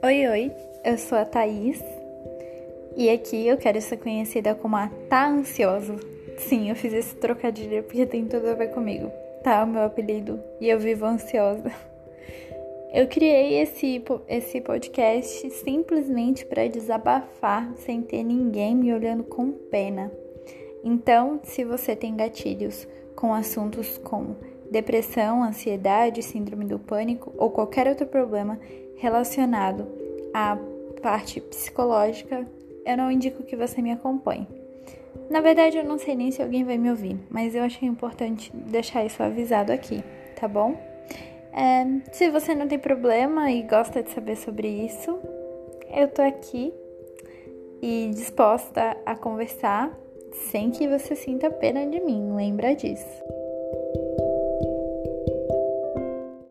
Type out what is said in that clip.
Oi, oi, eu sou a Thaís e aqui eu quero ser conhecida como a Tá Ansiosa. Sim, eu fiz esse trocadilho porque tem tudo a ver comigo. Tá, o meu apelido e eu vivo ansiosa. Eu criei esse, esse podcast simplesmente para desabafar sem ter ninguém me olhando com pena. Então, se você tem gatilhos com assuntos como depressão, ansiedade, síndrome do pânico ou qualquer outro problema relacionado à parte psicológica, eu não indico que você me acompanhe. Na verdade, eu não sei nem se alguém vai me ouvir, mas eu achei importante deixar isso avisado aqui, tá bom? É, se você não tem problema e gosta de saber sobre isso, eu tô aqui e disposta a conversar sem que você sinta pena de mim, lembra disso.